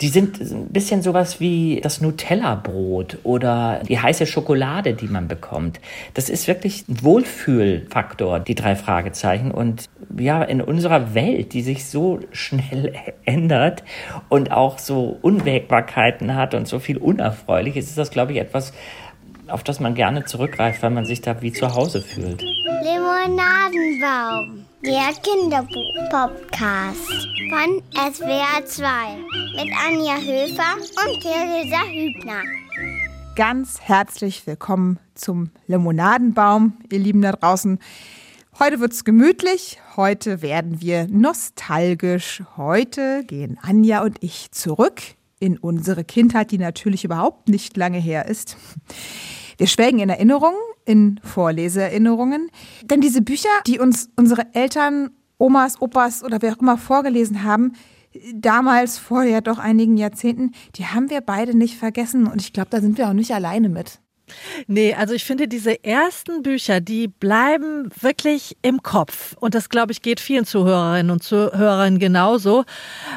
Die sind ein bisschen sowas wie das Nutella-Brot oder die heiße Schokolade, die man bekommt. Das ist wirklich ein Wohlfühlfaktor, die drei Fragezeichen. Und ja, in unserer Welt, die sich so schnell ändert und auch so Unwägbarkeiten hat und so viel Unerfreuliches, ist das, glaube ich, etwas, auf das man gerne zurückgreift, weil man sich da wie zu Hause fühlt. Limonadenbaum, der Kinderbuch-Podcast von SWR 2 mit Anja Höfer und Theresa Hübner. Ganz herzlich willkommen zum Limonadenbaum, ihr Lieben da draußen. Heute wird's gemütlich, heute werden wir nostalgisch. Heute gehen Anja und ich zurück in unsere Kindheit, die natürlich überhaupt nicht lange her ist. Wir schwelgen in Erinnerungen, in Vorleseerinnerungen. Denn diese Bücher, die uns unsere Eltern, Omas, Opas oder wer auch immer vorgelesen haben, damals vor ja doch einigen Jahrzehnten, die haben wir beide nicht vergessen. Und ich glaube, da sind wir auch nicht alleine mit. Nee, also ich finde, diese ersten Bücher, die bleiben wirklich im Kopf. Und das, glaube ich, geht vielen Zuhörerinnen und Zuhörern genauso.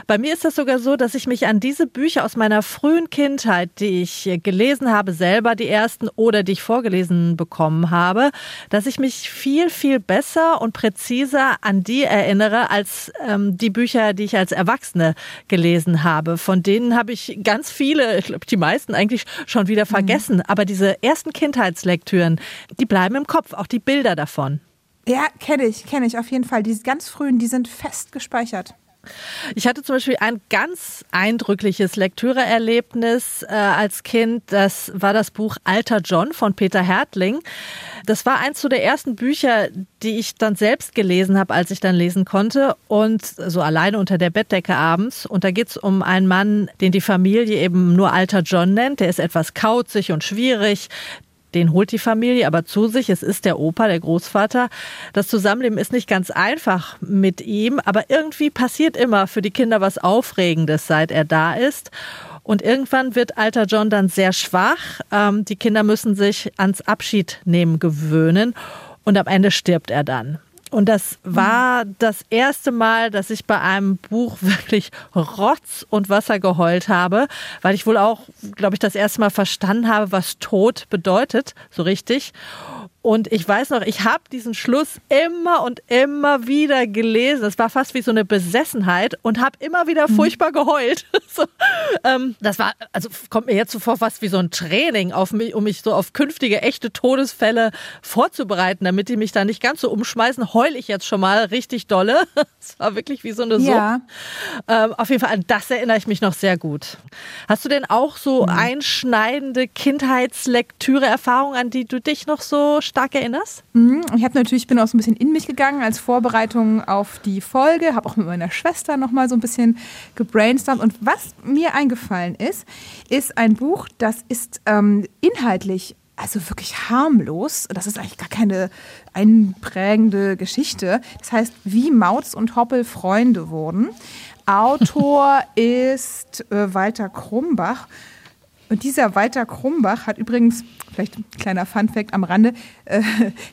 Bei mir ist das sogar so, dass ich mich an diese Bücher aus meiner frühen Kindheit, die ich gelesen habe, selber die ersten oder die ich vorgelesen bekommen habe, dass ich mich viel, viel besser und präziser an die erinnere, als ähm, die Bücher, die ich als Erwachsene gelesen habe. Von denen habe ich ganz viele, ich glaube, die meisten eigentlich schon wieder vergessen. Mhm. Aber diese ersten Kindheitslektüren, die bleiben im Kopf, auch die Bilder davon. Ja, kenne ich, kenne ich auf jeden Fall. Die ganz frühen, die sind fest gespeichert. Ich hatte zum Beispiel ein ganz eindrückliches Lektüreerlebnis äh, als Kind. Das war das Buch Alter John von Peter Hertling. Das war eins der ersten Bücher, die ich dann selbst gelesen habe, als ich dann lesen konnte. Und so alleine unter der Bettdecke abends. Und da geht es um einen Mann, den die Familie eben nur Alter John nennt. Der ist etwas kauzig und schwierig. Den holt die Familie aber zu sich. Es ist der Opa, der Großvater. Das Zusammenleben ist nicht ganz einfach mit ihm, aber irgendwie passiert immer für die Kinder was Aufregendes, seit er da ist. Und irgendwann wird alter John dann sehr schwach. Ähm, die Kinder müssen sich ans Abschiednehmen gewöhnen und am Ende stirbt er dann. Und das war das erste Mal, dass ich bei einem Buch wirklich Rotz und Wasser geheult habe, weil ich wohl auch, glaube ich, das erste Mal verstanden habe, was Tod bedeutet, so richtig. Und ich weiß noch, ich habe diesen Schluss immer und immer wieder gelesen. Es war fast wie so eine Besessenheit und habe immer wieder mhm. furchtbar geheult. so, ähm, das war, also kommt mir jetzt so vor, fast wie so ein Training, auf mich, um mich so auf künftige echte Todesfälle vorzubereiten, damit die mich da nicht ganz so umschmeißen. Heule ich jetzt schon mal richtig dolle. Es war wirklich wie so eine Sucht. Ja. Ähm, auf jeden Fall an das erinnere ich mich noch sehr gut. Hast du denn auch so mhm. einschneidende Kindheitslektüre-Erfahrungen, an die du dich noch so stark erinnerst? Mhm. Ich habe natürlich, bin auch so ein bisschen in mich gegangen als Vorbereitung auf die Folge, habe auch mit meiner Schwester noch mal so ein bisschen gebrainstormt. Und was mir eingefallen ist, ist ein Buch, das ist ähm, inhaltlich also wirklich harmlos. Das ist eigentlich gar keine einprägende Geschichte. Das heißt, wie Mautz und Hoppel Freunde wurden. Autor ist äh, Walter Krumbach. Und dieser Walter Krumbach hat übrigens, vielleicht ein kleiner Funfact am Rande, äh,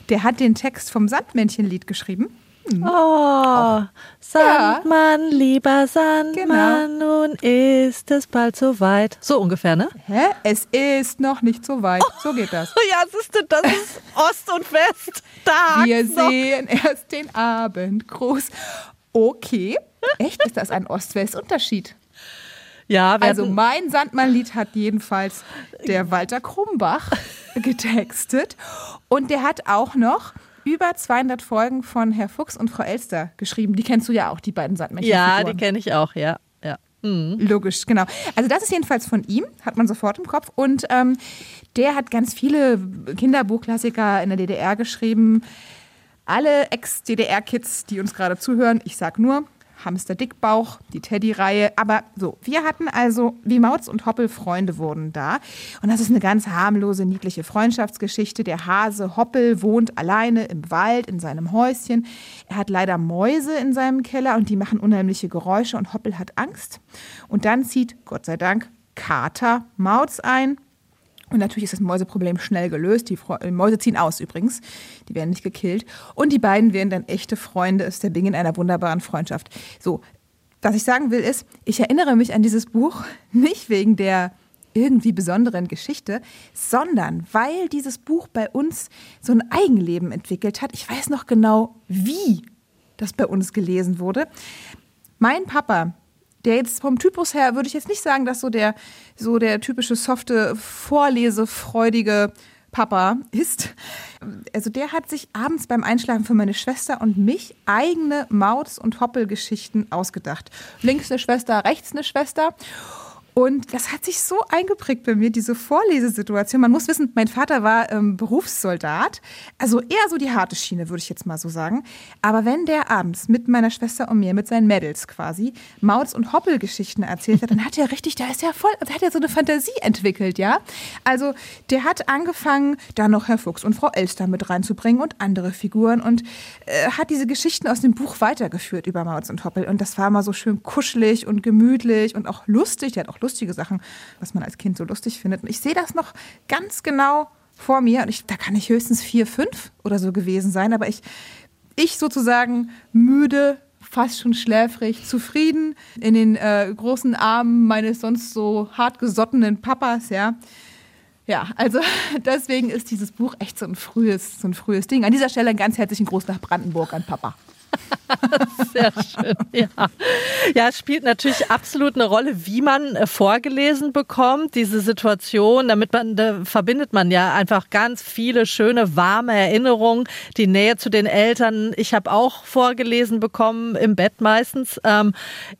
der hat den Text vom Sandmännchenlied geschrieben. Hm. Oh, Sandmann, ja. lieber Sandmann, genau. nun ist es bald soweit. So ungefähr, ne? Hä? Es ist noch nicht so weit. Oh. So geht das. Ja, siehst du, das ist Ost und West. Da. Wir noch. sehen erst den Abendgruß. Okay. Echt? Ist das ein Ost-West-Unterschied? Ja, also mein Sandmann-Lied hat jedenfalls der Walter Krumbach getextet und der hat auch noch über 200 Folgen von Herr Fuchs und Frau Elster geschrieben. Die kennst du ja auch, die beiden Sandmännchen. Ja, die kenne ich auch, ja. ja. Mhm. Logisch, genau. Also das ist jedenfalls von ihm, hat man sofort im Kopf. Und ähm, der hat ganz viele Kinderbuchklassiker in der DDR geschrieben. Alle Ex-DDR-Kids, die uns gerade zuhören, ich sag nur Hamster Dickbauch, die Teddy-Reihe. Aber so, wir hatten also, wie Mautz und Hoppel Freunde wurden da. Und das ist eine ganz harmlose, niedliche Freundschaftsgeschichte. Der Hase Hoppel wohnt alleine im Wald in seinem Häuschen. Er hat leider Mäuse in seinem Keller und die machen unheimliche Geräusche und Hoppel hat Angst. Und dann zieht, Gott sei Dank, Kater Mautz ein und natürlich ist das Mäuseproblem schnell gelöst. Die Mäuse ziehen aus übrigens. Die werden nicht gekillt. Und die beiden werden dann echte Freunde. Es ist der Bing in einer wunderbaren Freundschaft. So, was ich sagen will, ist, ich erinnere mich an dieses Buch nicht wegen der irgendwie besonderen Geschichte, sondern weil dieses Buch bei uns so ein Eigenleben entwickelt hat. Ich weiß noch genau, wie das bei uns gelesen wurde. Mein Papa, der jetzt vom Typus her, würde ich jetzt nicht sagen, dass so der, so der typische softe, vorlesefreudige Papa ist. Also der hat sich abends beim Einschlafen für meine Schwester und mich eigene Maus- und Hoppelgeschichten ausgedacht. Links eine Schwester, rechts eine Schwester. Und das hat sich so eingeprägt bei mir, diese Vorlesesituation. Man muss wissen, mein Vater war ähm, Berufssoldat, also eher so die harte Schiene, würde ich jetzt mal so sagen. Aber wenn der abends mit meiner Schwester und mir, mit seinen Mädels quasi, Mauz- und Hoppelgeschichten erzählt hat, dann hat er richtig, da ist er voll, da hat er so eine Fantasie entwickelt, ja. Also der hat angefangen, da noch Herr Fuchs und Frau Elster mit reinzubringen und andere Figuren und äh, hat diese Geschichten aus dem Buch weitergeführt über Mauz und Hoppel. Und das war immer so schön kuschelig und gemütlich und auch lustig. Der hat auch lustige Sachen, was man als Kind so lustig findet. Und ich sehe das noch ganz genau vor mir. Und ich, da kann ich höchstens vier, fünf oder so gewesen sein. Aber ich, ich sozusagen müde, fast schon schläfrig, zufrieden in den äh, großen Armen meines sonst so hartgesottenen Papas, ja. Ja, also deswegen ist dieses Buch echt so ein frühes, so ein frühes Ding. An dieser Stelle einen ganz herzlichen Gruß nach Brandenburg an Papa. Sehr schön, ja. Ja, es spielt natürlich absolut eine Rolle, wie man äh, vorgelesen bekommt, diese Situation. Damit man, da verbindet man ja einfach ganz viele schöne, warme Erinnerungen, die Nähe zu den Eltern. Ich habe auch vorgelesen bekommen, im Bett meistens. Ähm,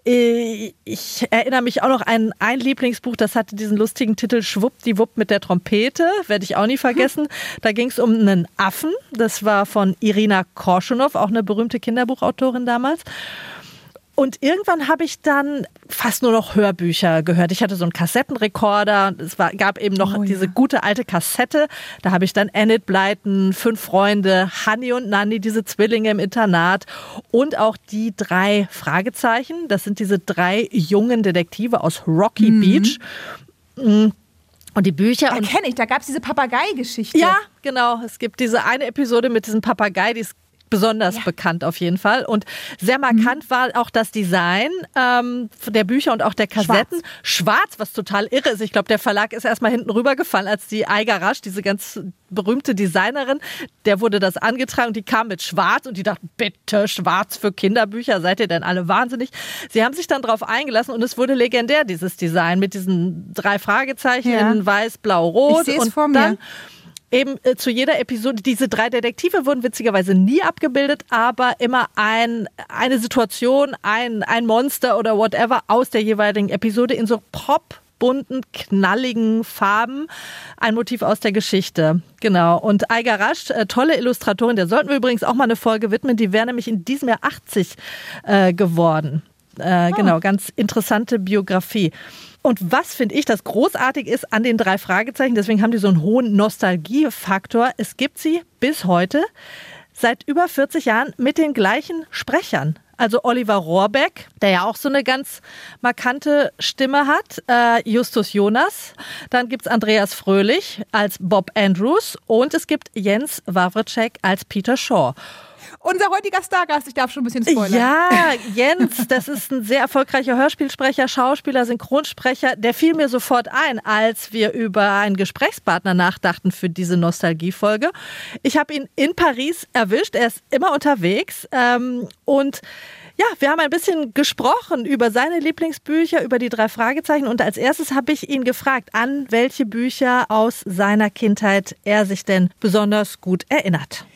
ich erinnere mich auch noch an ein Lieblingsbuch, das hatte diesen lustigen Titel Schwuppdiwupp mit der Trompete, werde ich auch nie vergessen. Da ging es um einen Affen. Das war von Irina Korschunov, auch eine berühmte Kinderbuchautorin damals. Und irgendwann habe ich dann fast nur noch Hörbücher gehört. Ich hatte so einen Kassettenrekorder. Es war, gab eben noch oh, diese ja. gute alte Kassette. Da habe ich dann Enid Blyton, Fünf Freunde, Honey und Nanny, diese Zwillinge im Internat und auch die drei Fragezeichen. Das sind diese drei jungen Detektive aus Rocky mhm. Beach. Mm. Und die Bücher. Da kenne ich, da gab es diese Papagei-Geschichte. Ja, genau. Es gibt diese eine Episode mit diesem Papagei, die ist besonders ja. bekannt auf jeden Fall. Und sehr markant mhm. war auch das Design ähm, der Bücher und auch der Kassetten. Schwarz, Schwarz was total irre ist. Ich glaube, der Verlag ist erstmal hinten rübergefallen, als die Eiger Rasch, diese ganz berühmte Designerin, der wurde das angetragen und die kam mit Schwarz und die dachten, bitte Schwarz für Kinderbücher, seid ihr denn alle wahnsinnig? Sie haben sich dann darauf eingelassen und es wurde legendär, dieses Design mit diesen drei Fragezeichen ja. in weiß, blau, rot. Ich und vor mir. dann eben äh, zu jeder Episode, diese drei Detektive wurden witzigerweise nie abgebildet, aber immer ein, eine Situation, ein, ein Monster oder whatever aus der jeweiligen Episode in so Pop bunten, knalligen Farben. Ein Motiv aus der Geschichte. Genau. Und Eiger Rasch, äh, tolle Illustratorin, der sollten wir übrigens auch mal eine Folge widmen. Die wäre nämlich in diesem Jahr 80 äh, geworden. Äh, oh. Genau, ganz interessante Biografie. Und was finde ich das großartig ist an den drei Fragezeichen, deswegen haben die so einen hohen Nostalgiefaktor. Es gibt sie bis heute seit über 40 Jahren mit den gleichen Sprechern. Also Oliver Rohrbeck, der ja auch so eine ganz markante Stimme hat, äh, Justus Jonas. Dann gibt es Andreas Fröhlich als Bob Andrews und es gibt Jens Wawritschek als Peter Shaw unser heutiger Stargast. Ich darf schon ein bisschen spoilern. Ja, Jens, das ist ein sehr erfolgreicher Hörspielsprecher, Schauspieler, Synchronsprecher. Der fiel mir sofort ein, als wir über einen Gesprächspartner nachdachten für diese Nostalgiefolge. Ich habe ihn in Paris erwischt. Er ist immer unterwegs ähm, und ja, wir haben ein bisschen gesprochen über seine Lieblingsbücher, über die drei Fragezeichen und als erstes habe ich ihn gefragt, an welche Bücher aus seiner Kindheit er sich denn besonders gut erinnert.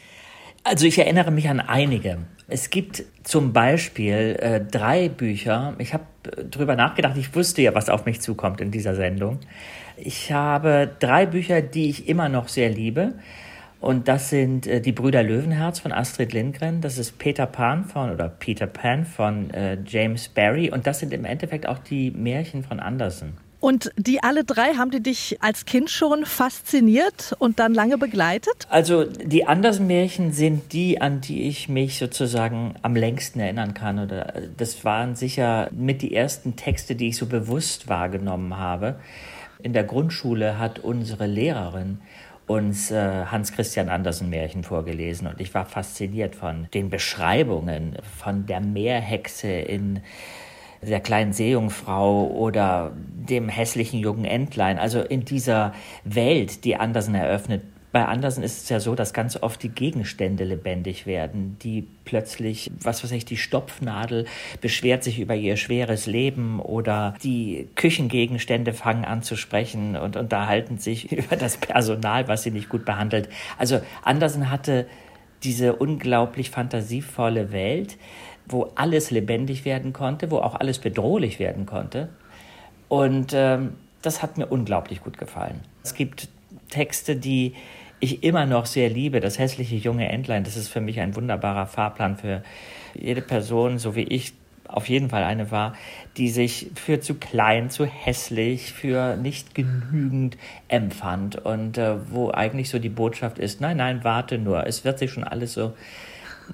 Also ich erinnere mich an einige. Es gibt zum Beispiel äh, drei Bücher. Ich habe drüber nachgedacht. Ich wusste ja, was auf mich zukommt in dieser Sendung. Ich habe drei Bücher, die ich immer noch sehr liebe. Und das sind äh, die Brüder Löwenherz von Astrid Lindgren. Das ist Peter Pan von oder Peter Pan von äh, James Barry. Und das sind im Endeffekt auch die Märchen von Andersen. Und die alle drei, haben die dich als Kind schon fasziniert und dann lange begleitet? Also die Andersen-Märchen sind die, an die ich mich sozusagen am längsten erinnern kann. Oder das waren sicher mit die ersten Texte, die ich so bewusst wahrgenommen habe. In der Grundschule hat unsere Lehrerin uns äh, Hans Christian Andersen Märchen vorgelesen und ich war fasziniert von den Beschreibungen von der Meerhexe in der kleinen Seejungfrau oder dem hässlichen jungen Entlein. Also in dieser Welt, die Andersen eröffnet, bei Andersen ist es ja so, dass ganz oft die Gegenstände lebendig werden, die plötzlich, was weiß ich, die Stopfnadel beschwert sich über ihr schweres Leben oder die Küchengegenstände fangen an zu sprechen und unterhalten sich über das Personal, was sie nicht gut behandelt. Also Andersen hatte diese unglaublich fantasievolle Welt, wo alles lebendig werden konnte, wo auch alles bedrohlich werden konnte. Und ähm, das hat mir unglaublich gut gefallen. Es gibt Texte, die ich immer noch sehr liebe. Das hässliche junge Entlein, das ist für mich ein wunderbarer Fahrplan für jede Person, so wie ich auf jeden Fall eine war, die sich für zu klein, zu hässlich, für nicht genügend empfand und äh, wo eigentlich so die Botschaft ist, nein, nein, warte nur, es wird sich schon alles so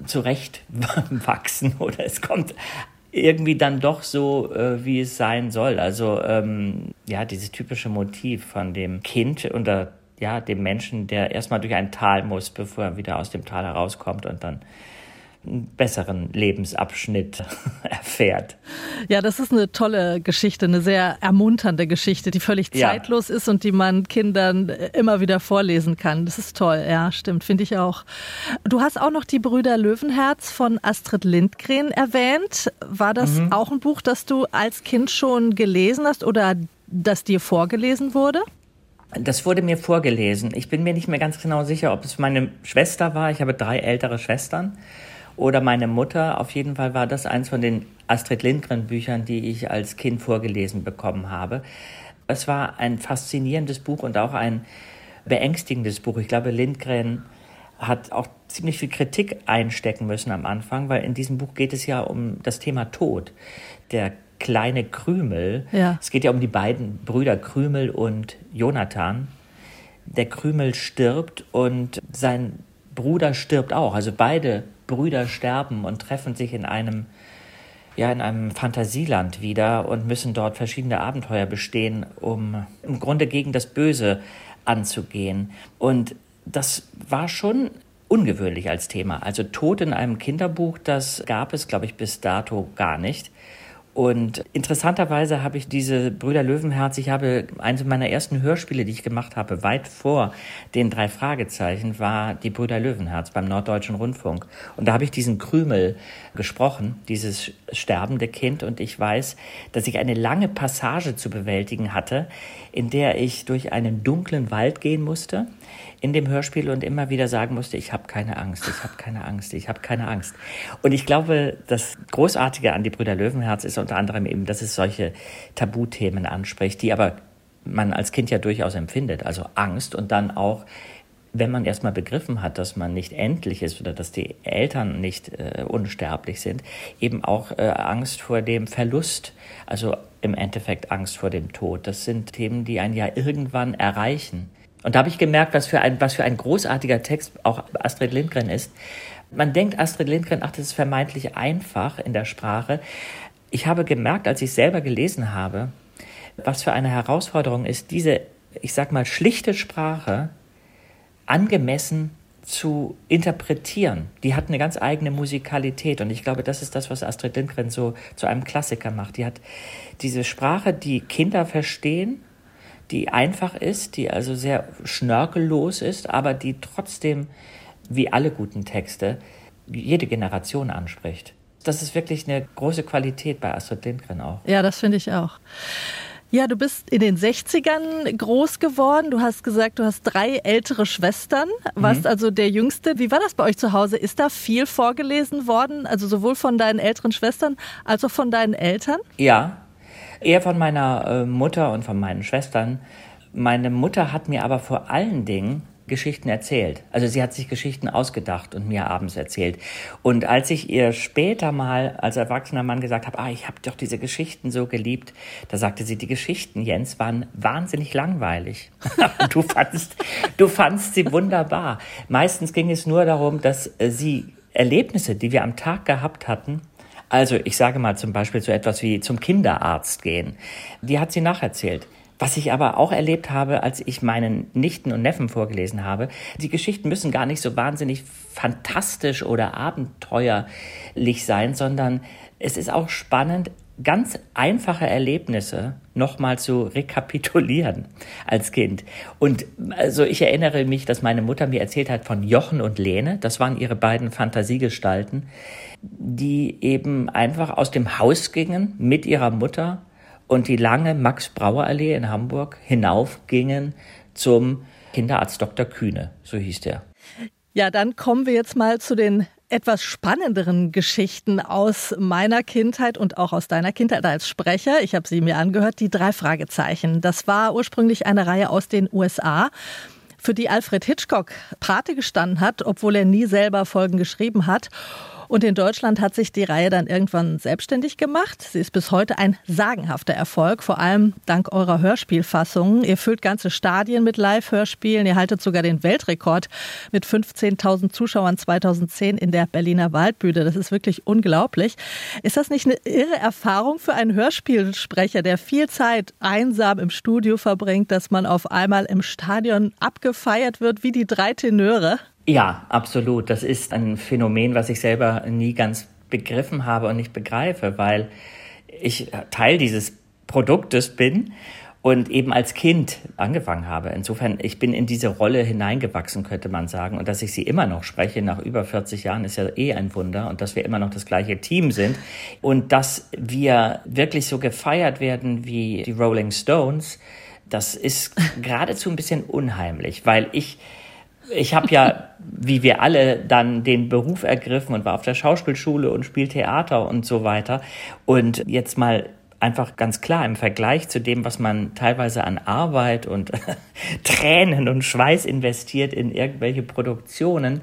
zurecht wachsen oder es kommt irgendwie dann doch so, äh, wie es sein soll. Also ähm, ja, dieses typische Motiv von dem Kind unter ja, dem Menschen, der erstmal durch ein Tal muss, bevor er wieder aus dem Tal herauskommt und dann einen besseren Lebensabschnitt erfährt. Ja, das ist eine tolle Geschichte, eine sehr ermunternde Geschichte, die völlig zeitlos ja. ist und die man Kindern immer wieder vorlesen kann. Das ist toll, ja, stimmt, finde ich auch. Du hast auch noch die Brüder Löwenherz von Astrid Lindgren erwähnt. War das mhm. auch ein Buch, das du als Kind schon gelesen hast oder das dir vorgelesen wurde? Das wurde mir vorgelesen. Ich bin mir nicht mehr ganz genau sicher, ob es meine Schwester war. Ich habe drei ältere Schwestern. Oder meine Mutter. Auf jeden Fall war das eins von den Astrid Lindgren Büchern, die ich als Kind vorgelesen bekommen habe. Es war ein faszinierendes Buch und auch ein beängstigendes Buch. Ich glaube, Lindgren hat auch ziemlich viel Kritik einstecken müssen am Anfang, weil in diesem Buch geht es ja um das Thema Tod. Der kleine Krümel. Ja. Es geht ja um die beiden Brüder Krümel und Jonathan. Der Krümel stirbt und sein Bruder stirbt auch. Also beide Brüder sterben und treffen sich in einem ja in einem Fantasieland wieder und müssen dort verschiedene Abenteuer bestehen, um im Grunde gegen das Böse anzugehen. Und das war schon ungewöhnlich als Thema. Also Tod in einem Kinderbuch, das gab es, glaube ich, bis dato gar nicht. Und interessanterweise habe ich diese Brüder Löwenherz, ich habe eines meiner ersten Hörspiele, die ich gemacht habe, weit vor den drei Fragezeichen, war die Brüder Löwenherz beim Norddeutschen Rundfunk. Und da habe ich diesen Krümel gesprochen, dieses sterbende Kind. Und ich weiß, dass ich eine lange Passage zu bewältigen hatte, in der ich durch einen dunklen Wald gehen musste in dem Hörspiel und immer wieder sagen musste, ich habe keine Angst, ich habe keine Angst, ich habe keine Angst. Und ich glaube, das Großartige an die Brüder Löwenherz ist unter anderem eben, dass es solche Tabuthemen anspricht, die aber man als Kind ja durchaus empfindet, also Angst und dann auch wenn man erstmal begriffen hat, dass man nicht endlich ist oder dass die Eltern nicht äh, unsterblich sind, eben auch äh, Angst vor dem Verlust, also im Endeffekt Angst vor dem Tod. Das sind Themen, die einen ja irgendwann erreichen. Und da habe ich gemerkt, was für ein, was für ein großartiger Text auch Astrid Lindgren ist. Man denkt Astrid Lindgren, ach, das ist vermeintlich einfach in der Sprache. Ich habe gemerkt, als ich selber gelesen habe, was für eine Herausforderung ist, diese, ich sag mal, schlichte Sprache angemessen zu interpretieren. Die hat eine ganz eigene Musikalität und ich glaube, das ist das, was Astrid Lindgren so zu einem Klassiker macht. Die hat diese Sprache, die Kinder verstehen die einfach ist, die also sehr schnörkellos ist, aber die trotzdem, wie alle guten Texte, jede Generation anspricht. Das ist wirklich eine große Qualität bei Astrid Lindgren auch. Ja, das finde ich auch. Ja, du bist in den 60ern groß geworden. Du hast gesagt, du hast drei ältere Schwestern, warst mhm. also der Jüngste. Wie war das bei euch zu Hause? Ist da viel vorgelesen worden? Also sowohl von deinen älteren Schwestern als auch von deinen Eltern? Ja, Eher von meiner äh, Mutter und von meinen Schwestern. Meine Mutter hat mir aber vor allen Dingen Geschichten erzählt. Also sie hat sich Geschichten ausgedacht und mir abends erzählt. Und als ich ihr später mal als erwachsener Mann gesagt habe, ah, ich habe doch diese Geschichten so geliebt, da sagte sie, die Geschichten, Jens, waren wahnsinnig langweilig. du fandst, du fandst sie wunderbar. Meistens ging es nur darum, dass äh, sie Erlebnisse, die wir am Tag gehabt hatten, also ich sage mal zum Beispiel so etwas wie zum Kinderarzt gehen. Die hat sie nacherzählt. Was ich aber auch erlebt habe, als ich meinen Nichten und Neffen vorgelesen habe, die Geschichten müssen gar nicht so wahnsinnig fantastisch oder abenteuerlich sein, sondern es ist auch spannend, ganz einfache Erlebnisse nochmal zu rekapitulieren als Kind. Und also ich erinnere mich, dass meine Mutter mir erzählt hat von Jochen und Lene. Das waren ihre beiden Fantasiegestalten, die eben einfach aus dem Haus gingen mit ihrer Mutter und die lange Max-Brauer-Allee in Hamburg hinaufgingen zum Kinderarzt Dr. Kühne, so hieß der. Ja, dann kommen wir jetzt mal zu den etwas spannenderen Geschichten aus meiner Kindheit und auch aus deiner Kindheit als Sprecher. Ich habe sie mir angehört, die drei Fragezeichen. Das war ursprünglich eine Reihe aus den USA für die Alfred Hitchcock Pate gestanden hat, obwohl er nie selber Folgen geschrieben hat. Und in Deutschland hat sich die Reihe dann irgendwann selbstständig gemacht. Sie ist bis heute ein sagenhafter Erfolg, vor allem dank eurer Hörspielfassungen. Ihr füllt ganze Stadien mit Live-Hörspielen. Ihr haltet sogar den Weltrekord mit 15.000 Zuschauern 2010 in der Berliner Waldbühne. Das ist wirklich unglaublich. Ist das nicht eine irre Erfahrung für einen Hörspielsprecher, der viel Zeit einsam im Studio verbringt, dass man auf einmal im Stadion abgefeiert wird wie die drei Tenöre? Ja, absolut. Das ist ein Phänomen, was ich selber nie ganz begriffen habe und nicht begreife, weil ich Teil dieses Produktes bin und eben als Kind angefangen habe. Insofern, ich bin in diese Rolle hineingewachsen, könnte man sagen. Und dass ich sie immer noch spreche nach über 40 Jahren, ist ja eh ein Wunder. Und dass wir immer noch das gleiche Team sind. Und dass wir wirklich so gefeiert werden wie die Rolling Stones, das ist geradezu ein bisschen unheimlich, weil ich ich habe ja, wie wir alle, dann den Beruf ergriffen und war auf der Schauspielschule und spielt Theater und so weiter. Und jetzt mal einfach ganz klar im Vergleich zu dem, was man teilweise an Arbeit und Tränen und Schweiß investiert in irgendwelche Produktionen,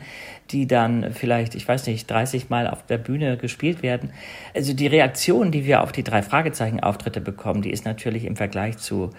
die dann vielleicht, ich weiß nicht, 30 Mal auf der Bühne gespielt werden. Also die Reaktion, die wir auf die drei Fragezeichen-Auftritte bekommen, die ist natürlich im Vergleich zu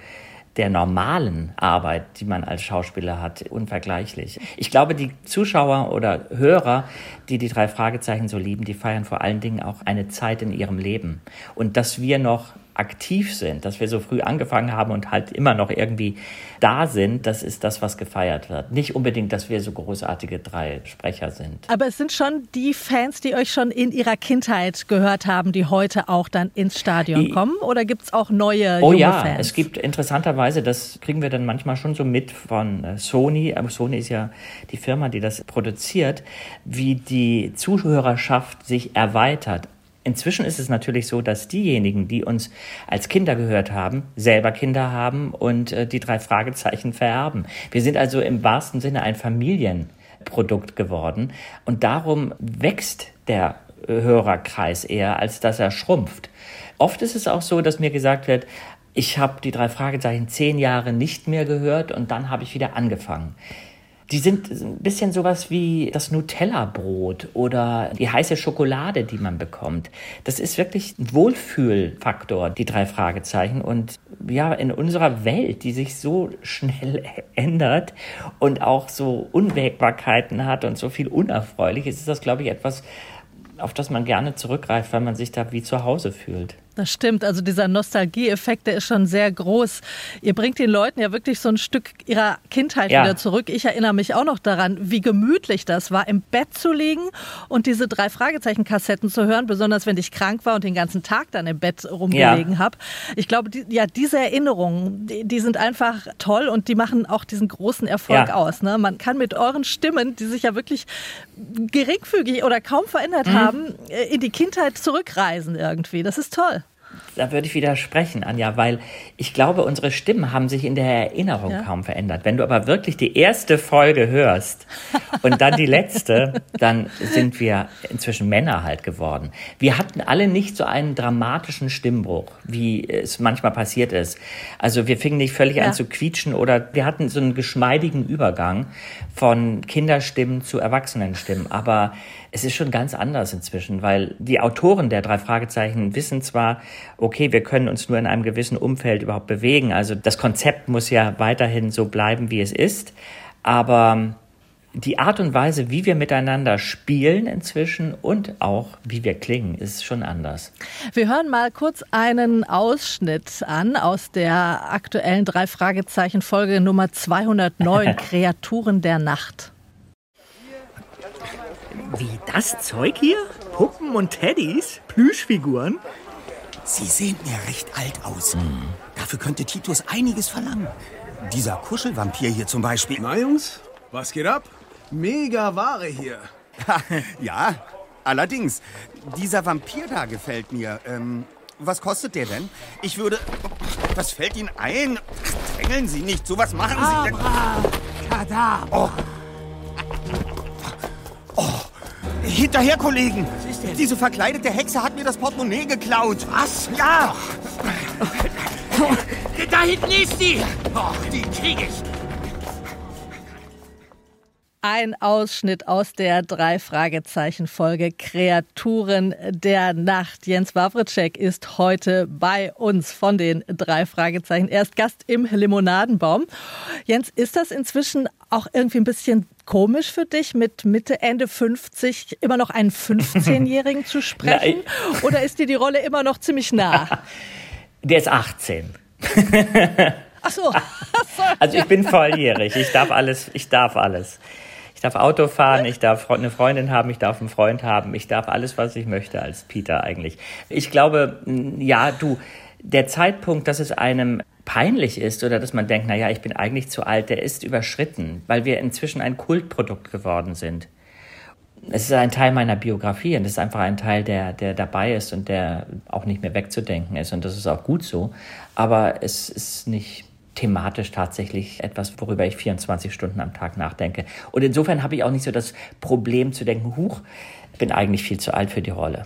der normalen Arbeit, die man als Schauspieler hat, unvergleichlich. Ich glaube, die Zuschauer oder Hörer, die die drei Fragezeichen so lieben, die feiern vor allen Dingen auch eine Zeit in ihrem Leben. Und dass wir noch aktiv sind, dass wir so früh angefangen haben und halt immer noch irgendwie da sind, das ist das, was gefeiert wird. Nicht unbedingt, dass wir so großartige drei Sprecher sind. Aber es sind schon die Fans, die euch schon in ihrer Kindheit gehört haben, die heute auch dann ins Stadion kommen? Oder gibt es auch neue oh, junge ja, Fans? Es gibt interessanterweise, das kriegen wir dann manchmal schon so mit von äh, Sony, aber Sony ist ja die Firma, die das produziert, wie die Zuhörerschaft sich erweitert. Inzwischen ist es natürlich so, dass diejenigen, die uns als Kinder gehört haben, selber Kinder haben und äh, die drei Fragezeichen vererben. Wir sind also im wahrsten Sinne ein Familienprodukt geworden und darum wächst der Hörerkreis eher, als dass er schrumpft. Oft ist es auch so, dass mir gesagt wird, ich habe die drei Fragezeichen zehn Jahre nicht mehr gehört und dann habe ich wieder angefangen. Die sind ein bisschen sowas wie das Nutella-Brot oder die heiße Schokolade, die man bekommt. Das ist wirklich ein Wohlfühlfaktor, die drei Fragezeichen. Und ja, in unserer Welt, die sich so schnell ändert und auch so Unwägbarkeiten hat und so viel Unerfreuliches, ist das, glaube ich, etwas, auf das man gerne zurückgreift, weil man sich da wie zu Hause fühlt. Das stimmt. Also dieser Nostalgieeffekt, der ist schon sehr groß. Ihr bringt den Leuten ja wirklich so ein Stück ihrer Kindheit ja. wieder zurück. Ich erinnere mich auch noch daran, wie gemütlich das war, im Bett zu liegen und diese drei Fragezeichen-Kassetten zu hören, besonders wenn ich krank war und den ganzen Tag dann im Bett rumgelegen ja. habe. Ich glaube, die, ja, diese Erinnerungen, die, die, sind einfach toll und die machen auch diesen großen Erfolg ja. aus. Ne? Man kann mit euren Stimmen, die sich ja wirklich geringfügig oder kaum verändert mhm. haben, äh, in die Kindheit zurückreisen irgendwie. Das ist toll da würde ich widersprechen, Anja, weil ich glaube, unsere Stimmen haben sich in der Erinnerung ja. kaum verändert. Wenn du aber wirklich die erste Folge hörst und dann die letzte, dann sind wir inzwischen Männer halt geworden. Wir hatten alle nicht so einen dramatischen Stimmbruch, wie es manchmal passiert ist. Also wir fingen nicht völlig ja. an zu quietschen oder wir hatten so einen geschmeidigen Übergang von Kinderstimmen zu Erwachsenenstimmen. Aber es ist schon ganz anders inzwischen, weil die Autoren der drei Fragezeichen wissen zwar, okay, wir können uns nur in einem gewissen Umfeld überhaupt bewegen. Also das Konzept muss ja weiterhin so bleiben, wie es ist. Aber die Art und Weise, wie wir miteinander spielen inzwischen und auch wie wir klingen, ist schon anders. Wir hören mal kurz einen Ausschnitt an aus der aktuellen drei Fragezeichen Folge Nummer 209 Kreaturen der Nacht. Wie das Zeug hier? Puppen und Teddys? Plüschfiguren? Sie sehen mir recht alt aus. Mhm. Dafür könnte Titus einiges verlangen. Dieser Kuschelvampir hier zum Beispiel. Na, Jungs, was geht ab? Mega Ware hier. ja, allerdings. Dieser Vampir da gefällt mir. Ähm, was kostet der denn? Ich würde. Was fällt Ihnen ein? Drängeln Sie nicht. So was machen Sie denn? Kadabra. Oh. oh. Hinterher, Kollegen! Denn? Diese verkleidete Hexe hat mir das Portemonnaie geklaut. Was? Ja! Da hinten ist sie! Oh, die krieg ich! Ein Ausschnitt aus der Drei-Fragezeichen-Folge Kreaturen der Nacht. Jens Wawritschek ist heute bei uns von den drei Fragezeichen. Er ist Gast im Limonadenbaum. Jens, ist das inzwischen auch irgendwie ein bisschen komisch für dich, mit Mitte, Ende 50 immer noch einen 15-Jährigen zu sprechen? Oder ist dir die Rolle immer noch ziemlich nah? Der ist 18. Ach so. Also ich bin volljährig. Ich darf alles. Ich darf alles. Ich darf Auto fahren, ich darf eine Freundin haben, ich darf einen Freund haben, ich darf alles, was ich möchte als Peter eigentlich. Ich glaube, ja, du, der Zeitpunkt, dass es einem peinlich ist oder dass man denkt, naja, ich bin eigentlich zu alt, der ist überschritten, weil wir inzwischen ein Kultprodukt geworden sind. Es ist ein Teil meiner Biografie und es ist einfach ein Teil, der, der dabei ist und der auch nicht mehr wegzudenken ist und das ist auch gut so. Aber es ist nicht thematisch tatsächlich etwas, worüber ich 24 Stunden am Tag nachdenke. Und insofern habe ich auch nicht so das Problem zu denken, huch, ich bin eigentlich viel zu alt für die Rolle.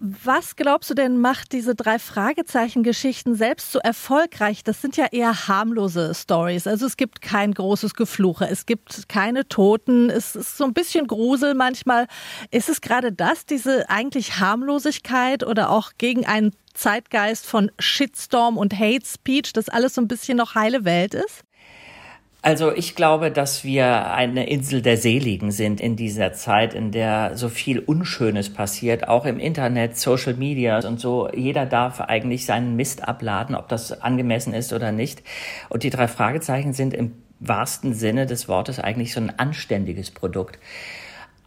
Was glaubst du denn macht diese drei Fragezeichen-Geschichten selbst so erfolgreich? Das sind ja eher harmlose Stories. Also es gibt kein großes Gefluche, es gibt keine Toten, es ist so ein bisschen Grusel manchmal. Ist es gerade das, diese eigentlich Harmlosigkeit oder auch gegen einen Zeitgeist von Shitstorm und Hate Speech, das alles so ein bisschen noch heile Welt ist? Also ich glaube, dass wir eine Insel der Seligen sind in dieser Zeit, in der so viel Unschönes passiert, auch im Internet, Social Media und so. Jeder darf eigentlich seinen Mist abladen, ob das angemessen ist oder nicht. Und die drei Fragezeichen sind im wahrsten Sinne des Wortes eigentlich so ein anständiges Produkt.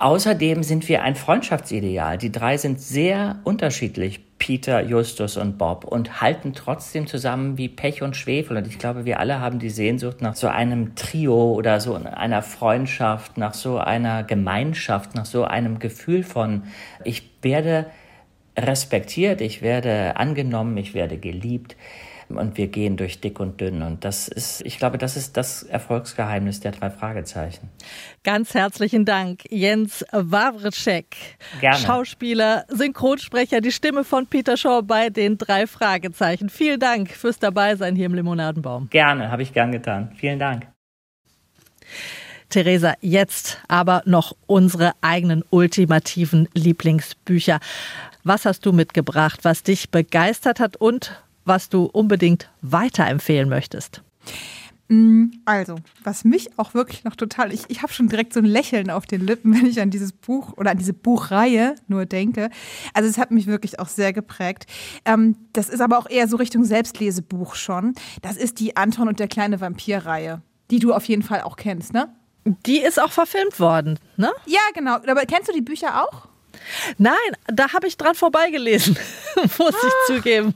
Außerdem sind wir ein Freundschaftsideal. Die drei sind sehr unterschiedlich, Peter, Justus und Bob, und halten trotzdem zusammen wie Pech und Schwefel. Und ich glaube, wir alle haben die Sehnsucht nach so einem Trio oder so einer Freundschaft, nach so einer Gemeinschaft, nach so einem Gefühl von, ich werde respektiert, ich werde angenommen, ich werde geliebt und wir gehen durch dick und dünn. Und das ist, ich glaube, das ist das Erfolgsgeheimnis der drei Fragezeichen. Ganz herzlichen Dank, Jens Wawritschek. Gerne. Schauspieler, Synchronsprecher, die Stimme von Peter Shaw bei den drei Fragezeichen. Vielen Dank fürs Dabeisein hier im Limonadenbaum. Gerne, habe ich gern getan. Vielen Dank. Theresa, jetzt aber noch unsere eigenen ultimativen Lieblingsbücher. Was hast du mitgebracht, was dich begeistert hat und was du unbedingt weiterempfehlen möchtest? Mm, also, was mich auch wirklich noch total, ich, ich habe schon direkt so ein Lächeln auf den Lippen, wenn ich an dieses Buch oder an diese Buchreihe nur denke. Also es hat mich wirklich auch sehr geprägt. Ähm, das ist aber auch eher so Richtung Selbstlesebuch schon. Das ist die Anton und der kleine Vampir-Reihe, die du auf jeden Fall auch kennst, ne? Die ist auch verfilmt worden, ne? Ja, genau. Aber kennst du die Bücher auch? Nein, da habe ich dran vorbeigelesen, muss ah. ich zugeben.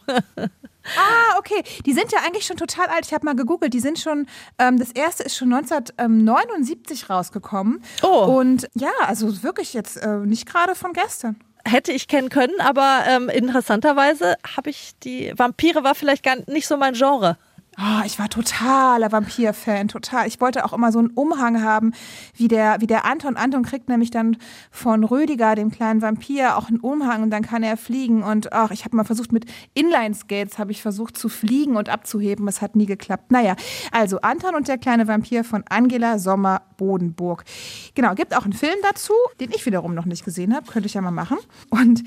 Ah, okay. Die sind ja eigentlich schon total alt. Ich habe mal gegoogelt. Die sind schon, ähm, das erste ist schon 1979 rausgekommen. Oh. Und ja, also wirklich jetzt äh, nicht gerade von gestern hätte ich kennen können, aber ähm, interessanterweise habe ich die Vampire war vielleicht gar nicht so mein Genre. Oh, ich war totaler Vampir-Fan, total. Ich wollte auch immer so einen Umhang haben, wie der, wie der Anton. Anton kriegt nämlich dann von Rödiger, dem kleinen Vampir, auch einen Umhang und dann kann er fliegen. Und ach, ich habe mal versucht, mit Inline-Skates habe ich versucht zu fliegen und abzuheben. Es hat nie geklappt. Naja, also Anton und der kleine Vampir von Angela Sommer-Bodenburg. Genau, gibt auch einen Film dazu, den ich wiederum noch nicht gesehen habe. Könnte ich ja mal machen. Und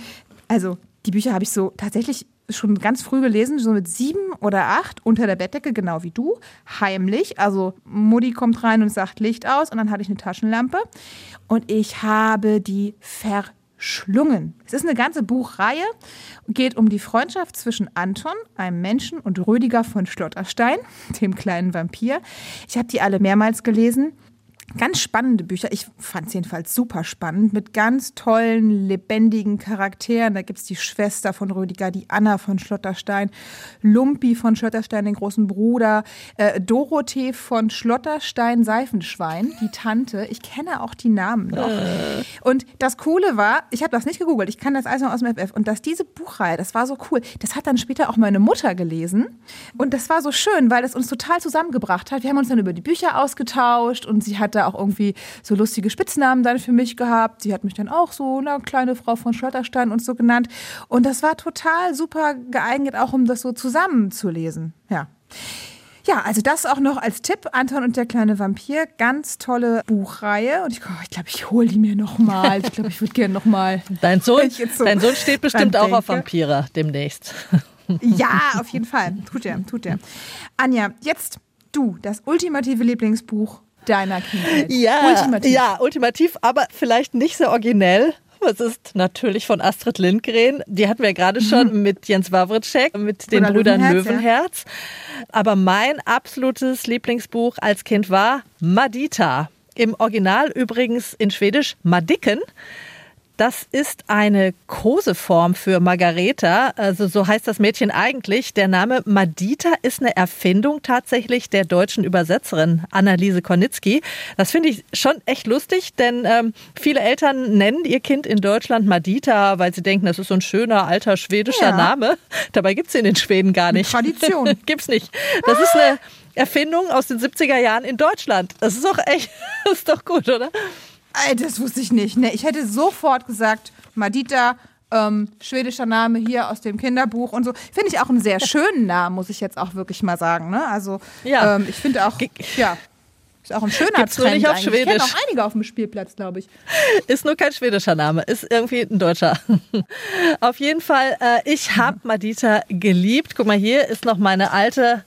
also, die Bücher habe ich so tatsächlich schon ganz früh gelesen, so mit sieben oder acht, unter der Bettdecke, genau wie du, heimlich. Also Mutti kommt rein und sagt Licht aus und dann hatte ich eine Taschenlampe und ich habe die verschlungen. Es ist eine ganze Buchreihe, geht um die Freundschaft zwischen Anton, einem Menschen, und Rüdiger von Schlotterstein, dem kleinen Vampir. Ich habe die alle mehrmals gelesen Ganz spannende Bücher. Ich fand es jedenfalls super spannend mit ganz tollen, lebendigen Charakteren. Da gibt es die Schwester von Rüdiger, die Anna von Schlotterstein, Lumpi von Schlotterstein, den großen Bruder, äh, Dorothee von Schlotterstein Seifenschwein, die Tante. Ich kenne auch die Namen noch. Äh. Und das Coole war, ich habe das nicht gegoogelt, ich kann das alles noch aus dem FF. Und dass diese Buchreihe, das war so cool, das hat dann später auch meine Mutter gelesen. Und das war so schön, weil es uns total zusammengebracht hat. Wir haben uns dann über die Bücher ausgetauscht und sie hat da auch irgendwie so lustige Spitznamen dann für mich gehabt. Sie hat mich dann auch so, eine kleine Frau von Schlotterstein und so genannt. Und das war total super geeignet, auch um das so zusammenzulesen. Ja. Ja, also das auch noch als Tipp. Anton und der kleine Vampir. Ganz tolle Buchreihe. Und ich glaube, ich, glaub, ich hole die mir nochmal. Ich glaube, ich würde gerne nochmal. Dein Sohn, so dein Sohn steht bestimmt auch auf Vampire demnächst. Ja, auf jeden Fall. Tut er, tut er. Anja, jetzt du, das ultimative Lieblingsbuch deiner Kindheit. Ja, ultimativ. ja, ultimativ, aber vielleicht nicht so originell. Es ist natürlich von Astrid Lindgren. Die hatten wir gerade schon mhm. mit Jens Wawritschek, mit den Oder Brüdern Löwenherz. Löwenherz. Ja. Aber mein absolutes Lieblingsbuch als Kind war Madita. Im Original übrigens in Schwedisch Madicken. Das ist eine Koseform für Margareta, also so heißt das Mädchen eigentlich. Der Name Madita ist eine Erfindung tatsächlich der deutschen Übersetzerin Anneliese Kornitzki. Das finde ich schon echt lustig, denn ähm, viele Eltern nennen ihr Kind in Deutschland Madita, weil sie denken, das ist so ein schöner alter schwedischer ja. Name. Dabei gibt es in den Schweden gar nicht. Tradition. Gibt's nicht. Das ist eine Erfindung aus den 70er Jahren in Deutschland. Das ist doch echt, das ist doch gut, oder? Das wusste ich nicht. Nee, ich hätte sofort gesagt, Madita, ähm, schwedischer Name hier aus dem Kinderbuch und so. Finde ich auch einen sehr schönen Namen, muss ich jetzt auch wirklich mal sagen. Ne? Also ja. Ähm, ich finde auch, ja, ist auch ein schöner Gibt's Trend. Nicht auf Schwedisch. Ich kenne auch einige auf dem Spielplatz, glaube ich. Ist nur kein schwedischer Name, ist irgendwie ein deutscher. auf jeden Fall, äh, ich habe Madita geliebt. Guck mal, hier ist noch meine alte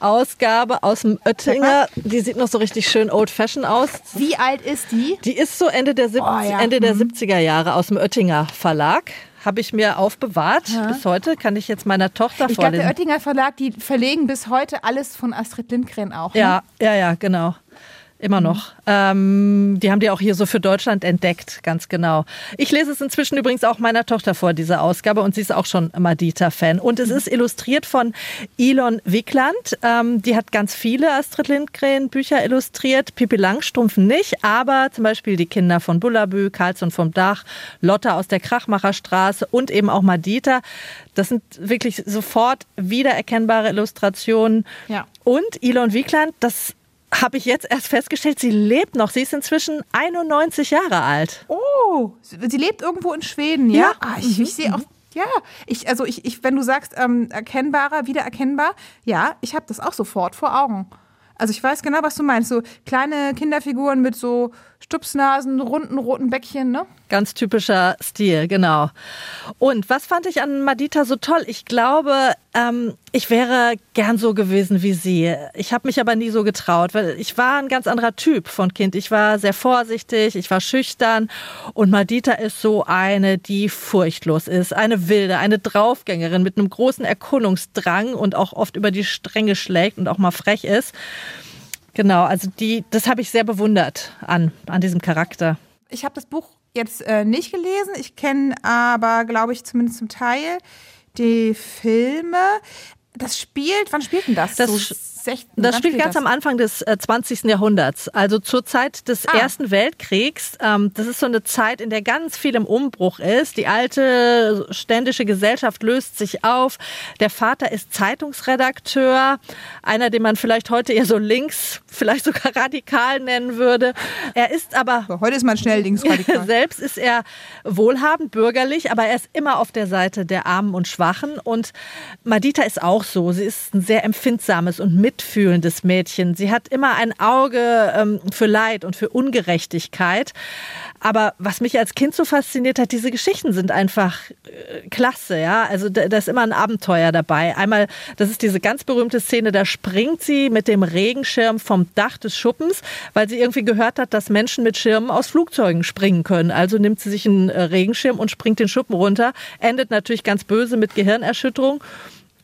Ausgabe aus dem Oettinger. Die sieht noch so richtig schön old-fashioned aus. Wie alt ist die? Die ist so Ende der, Sieb oh, ja. Ende der 70er mhm. Jahre aus dem Oettinger Verlag habe ich mir aufbewahrt. Ja. Bis heute kann ich jetzt meiner Tochter ich vorlesen. Ich glaube, der Oettinger Verlag, die verlegen bis heute alles von Astrid Lindgren auch. Ne? Ja, ja, ja, genau. Immer noch. Ähm, die haben die auch hier so für Deutschland entdeckt, ganz genau. Ich lese es inzwischen übrigens auch meiner Tochter vor, diese Ausgabe, und sie ist auch schon Madita-Fan. Und es ist illustriert von Elon Wickland. Ähm, die hat ganz viele Astrid Lindgren-Bücher illustriert, Pippi Langstrumpf nicht, aber zum Beispiel die Kinder von Bullabü, Karlsson vom Dach, Lotta aus der Krachmacherstraße und eben auch Madita. Das sind wirklich sofort wiedererkennbare Illustrationen. Ja. Und Elon Wickland, das habe ich jetzt erst festgestellt, sie lebt noch. Sie ist inzwischen 91 Jahre alt. Oh, sie lebt irgendwo in Schweden, ja? ja. Ah, ich, ich sehe auch ja, ich, also ich, ich, wenn du sagst, ähm, erkennbarer, wiedererkennbar, ja, ich habe das auch sofort vor Augen. Also ich weiß genau, was du meinst. So kleine Kinderfiguren mit so Stupsnasen, runden roten Bäckchen, ne? Ganz typischer Stil, genau. Und was fand ich an Madita so toll? Ich glaube, ähm, ich wäre gern so gewesen wie sie. Ich habe mich aber nie so getraut, weil ich war ein ganz anderer Typ von Kind. Ich war sehr vorsichtig, ich war schüchtern und Madita ist so eine, die furchtlos ist, eine wilde, eine Draufgängerin mit einem großen Erkundungsdrang und auch oft über die Stränge schlägt und auch mal frech ist. Genau, also die, das habe ich sehr bewundert an, an diesem Charakter. Ich habe das Buch jetzt äh, nicht gelesen. Ich kenne aber, glaube ich, zumindest zum Teil die Filme. Das spielt, wann spielt denn das? Das, so 16, das spielt ganz das? am Anfang des äh, 20. Jahrhunderts, also zur Zeit des ah. Ersten Weltkriegs. Ähm, das ist so eine Zeit, in der ganz viel im Umbruch ist. Die alte ständische Gesellschaft löst sich auf. Der Vater ist Zeitungsredakteur, einer, den man vielleicht heute eher so links, vielleicht sogar radikal nennen würde. Er ist aber. So, heute ist man schnell linksradikal. selbst ist er wohlhabend, bürgerlich, aber er ist immer auf der Seite der Armen und Schwachen. Und Madita ist auch so. Sie ist ein sehr empfindsames und mit mitfühlendes Mädchen. Sie hat immer ein Auge ähm, für Leid und für Ungerechtigkeit. Aber was mich als Kind so fasziniert hat, diese Geschichten sind einfach äh, klasse, ja. Also da, da, ist immer ein Abenteuer dabei. Einmal, das ist diese ganz berühmte Szene, da springt sie mit dem Regenschirm vom Dach des Schuppens, weil sie irgendwie gehört hat, dass Menschen mit Schirmen aus Flugzeugen springen können. Also nimmt sie sich einen äh, Regenschirm und springt den Schuppen runter. Endet natürlich ganz böse mit Gehirnerschütterung.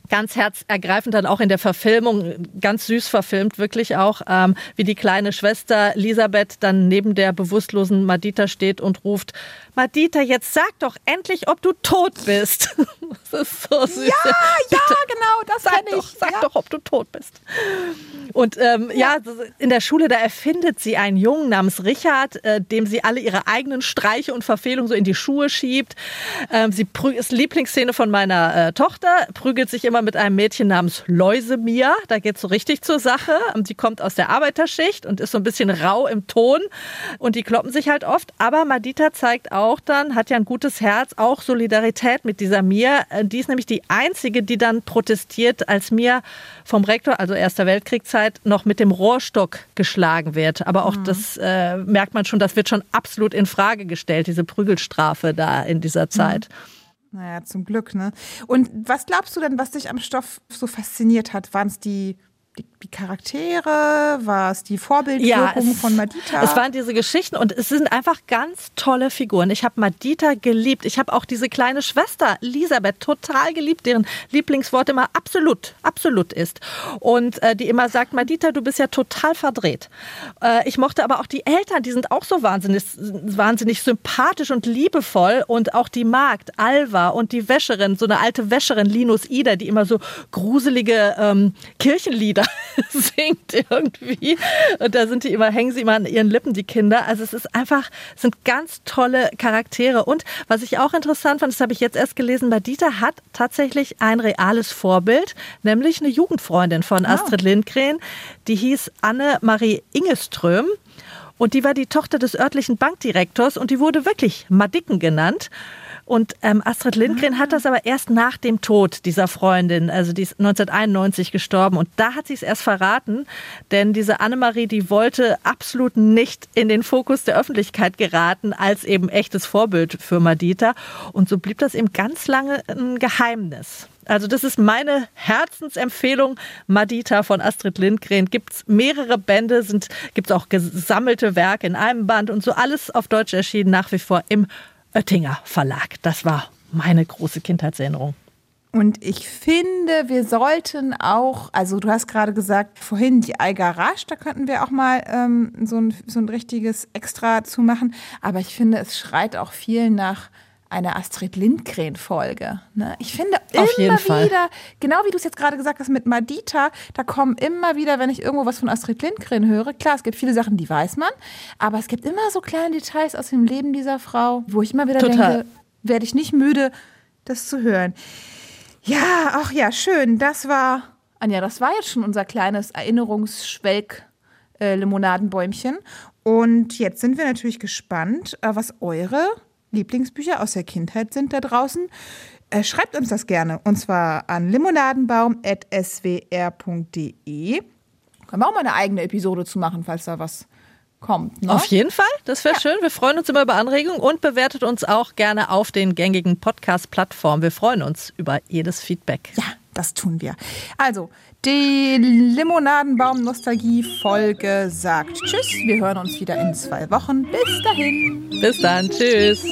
Ganz herzergreifend dann auch in der Verfilmung, ganz süß verfilmt, wirklich auch, ähm, wie die kleine Schwester Elisabeth dann neben der bewusstlosen Madita steht und ruft, Madita, jetzt sag doch endlich, ob du tot bist. Das ist so süß. Ja, ja, genau, das sag ich. Doch, sag ja. doch, ob du tot bist. Und ähm, ja. ja. in der Schule, da erfindet sie einen Jungen namens Richard, äh, dem sie alle ihre eigenen Streiche und Verfehlungen so in die Schuhe schiebt. Ähm, sie ist Lieblingsszene von meiner äh, Tochter, prügelt sich immer mit einem Mädchen namens Läuse Mia. Da geht so richtig zur Sache. Sie kommt aus der Arbeiterschicht und ist so ein bisschen rau im Ton. Und die kloppen sich halt oft. Aber Madita zeigt auch dann, hat ja ein gutes Herz, auch Solidarität mit dieser Mia. Äh, die ist nämlich die einzige, die dann protestiert, als Mia vom Rektor, also Erster Weltkriegszeit, noch mit dem Rohrstock geschlagen wird. Aber auch mhm. das äh, merkt man schon, das wird schon absolut in Frage gestellt, diese Prügelstrafe da in dieser Zeit. Mhm. Naja, zum Glück, ne? Und was glaubst du denn, was dich am Stoff so fasziniert hat? Waren es die die, die Charaktere? War es die Vorbildwirkung ja, es, von Madita? Es waren diese Geschichten und es sind einfach ganz tolle Figuren. Ich habe Madita geliebt. Ich habe auch diese kleine Schwester Elisabeth total geliebt, deren Lieblingswort immer absolut, absolut ist. Und äh, die immer sagt, Madita, du bist ja total verdreht. Äh, ich mochte aber auch die Eltern, die sind auch so wahnsinnig, wahnsinnig sympathisch und liebevoll. Und auch die Magd, Alva und die Wäscherin, so eine alte Wäscherin, Linus Ida, die immer so gruselige ähm, Kirchenlieder singt irgendwie. Und da sind die immer, hängen sie immer an ihren Lippen, die Kinder. Also es ist einfach, es sind ganz tolle Charaktere. Und was ich auch interessant fand, das habe ich jetzt erst gelesen, bei Dieter hat tatsächlich ein reales Vorbild, nämlich eine Jugendfreundin von ah. Astrid Lindgren. Die hieß Anne-Marie Ingeström. Und die war die Tochter des örtlichen Bankdirektors und die wurde wirklich Madicken genannt. Und ähm, Astrid Lindgren ah. hat das aber erst nach dem Tod dieser Freundin, also die ist 1991 gestorben. Und da hat sie es erst verraten, denn diese Annemarie, die wollte absolut nicht in den Fokus der Öffentlichkeit geraten als eben echtes Vorbild für Madita. Und so blieb das eben ganz lange ein Geheimnis. Also das ist meine Herzensempfehlung. Madita von Astrid Lindgren. Gibt es mehrere Bände, gibt es auch gesammelte Werke in einem Band und so alles auf Deutsch erschienen, nach wie vor im Oettinger Verlag. Das war meine große Kindheitserinnerung. Und ich finde, wir sollten auch, also du hast gerade gesagt, vorhin die Algarage, da könnten wir auch mal ähm, so, ein, so ein richtiges Extra zu machen. Aber ich finde, es schreit auch viel nach einer Astrid Lindgren-Folge. Ne? Ich finde Auf immer wieder, genau wie du es jetzt gerade gesagt hast mit Madita, da kommen immer wieder, wenn ich irgendwo was von Astrid Lindgren höre, klar, es gibt viele Sachen, die weiß man, aber es gibt immer so kleine Details aus dem Leben dieser Frau, wo ich immer wieder Total. denke, werde ich nicht müde, das zu hören. Ja, ach ja, schön. Das war, Anja, das war jetzt schon unser kleines Erinnerungsschwelg-Limonadenbäumchen. Äh, Und jetzt sind wir natürlich gespannt, äh, was eure Lieblingsbücher aus der Kindheit sind da draußen. Äh, schreibt uns das gerne und zwar an limonadenbaum.swr.de. Können wir auch mal eine eigene Episode zu machen, falls da was kommt. Ne? Auf jeden Fall, das wäre ja. schön. Wir freuen uns immer über Anregungen und bewertet uns auch gerne auf den gängigen Podcast-Plattformen. Wir freuen uns über jedes Feedback. Ja, das tun wir. Also, die Limonadenbaum-Nostalgie Folge sagt Tschüss. Wir hören uns wieder in zwei Wochen. Bis dahin. Bis dann. Tschüss.